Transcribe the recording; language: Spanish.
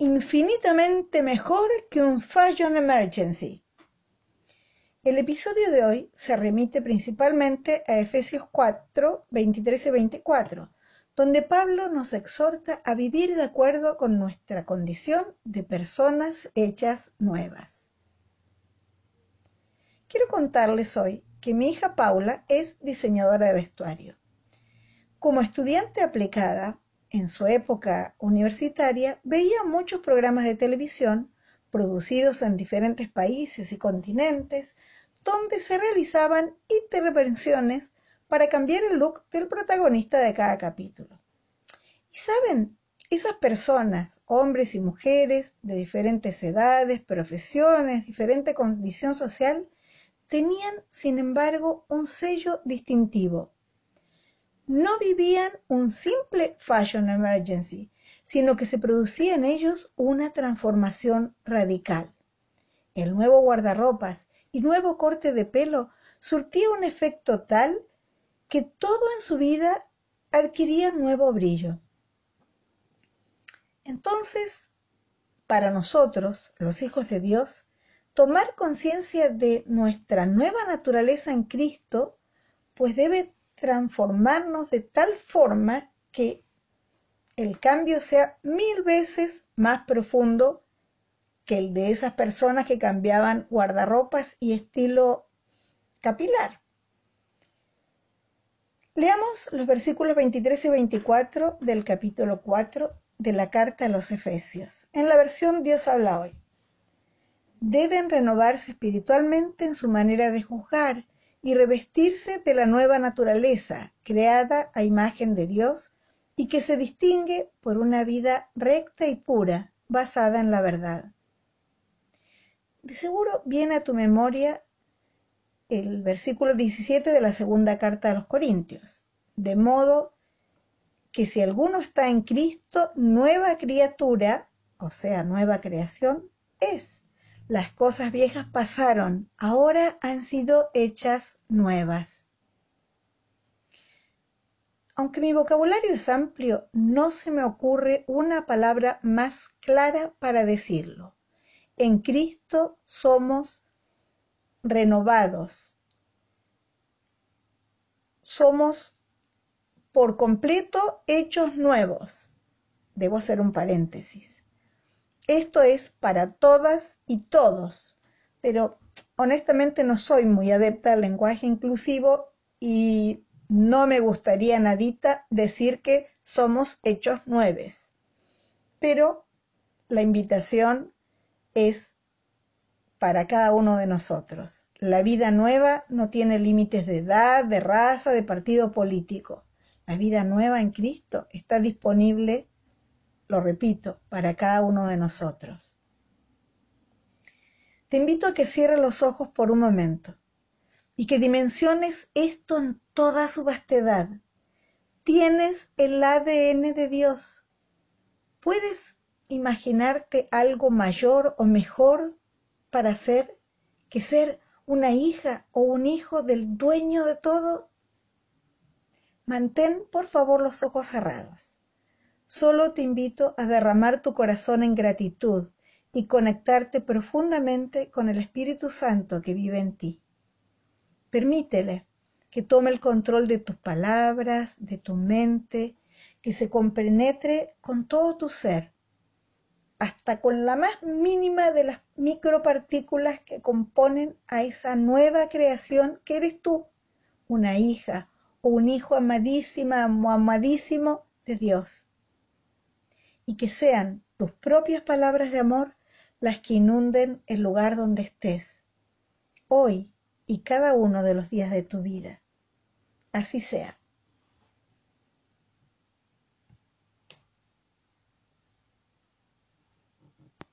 infinitamente mejor que un Fashion Emergency. El episodio de hoy se remite principalmente a Efesios 4, 23 y 24, donde Pablo nos exhorta a vivir de acuerdo con nuestra condición de personas hechas nuevas. Quiero contarles hoy que mi hija Paula es diseñadora de vestuario. Como estudiante aplicada, en su época universitaria, veía muchos programas de televisión producidos en diferentes países y continentes, donde se realizaban intervenciones para cambiar el look del protagonista de cada capítulo. Y saben, esas personas, hombres y mujeres de diferentes edades, profesiones, diferente condición social, tenían, sin embargo, un sello distintivo. No vivían un simple fashion emergency, sino que se producía en ellos una transformación radical. El nuevo guardarropas y nuevo corte de pelo surtía un efecto tal que todo en su vida adquiría nuevo brillo. Entonces, para nosotros, los hijos de Dios, tomar conciencia de nuestra nueva naturaleza en Cristo, pues debe transformarnos de tal forma que el cambio sea mil veces más profundo que el de esas personas que cambiaban guardarropas y estilo capilar. Leamos los versículos 23 y 24 del capítulo 4 de la carta a los Efesios. En la versión Dios habla hoy. Deben renovarse espiritualmente en su manera de juzgar y revestirse de la nueva naturaleza, creada a imagen de Dios y que se distingue por una vida recta y pura, basada en la verdad. De seguro viene a tu memoria el versículo 17 de la segunda carta a los Corintios. De modo que si alguno está en Cristo, nueva criatura, o sea, nueva creación, es. Las cosas viejas pasaron, ahora han sido hechas nuevas. Aunque mi vocabulario es amplio, no se me ocurre una palabra más clara para decirlo en Cristo somos renovados. Somos por completo hechos nuevos. Debo hacer un paréntesis. Esto es para todas y todos, pero honestamente no soy muy adepta al lenguaje inclusivo y no me gustaría nadita decir que somos hechos nueves. Pero la invitación es para cada uno de nosotros. La vida nueva no tiene límites de edad, de raza, de partido político. La vida nueva en Cristo está disponible, lo repito, para cada uno de nosotros. Te invito a que cierres los ojos por un momento y que dimensiones esto en toda su vastedad. Tienes el ADN de Dios. Puedes imaginarte algo mayor o mejor para ser que ser una hija o un hijo del dueño de todo? Mantén, por favor, los ojos cerrados. Solo te invito a derramar tu corazón en gratitud y conectarte profundamente con el Espíritu Santo que vive en ti. Permítele que tome el control de tus palabras, de tu mente, que se compenetre con todo tu ser hasta con la más mínima de las micropartículas que componen a esa nueva creación que eres tú, una hija o un hijo amadísima amadísimo de Dios. Y que sean tus propias palabras de amor las que inunden el lugar donde estés, hoy y cada uno de los días de tu vida. Así sea.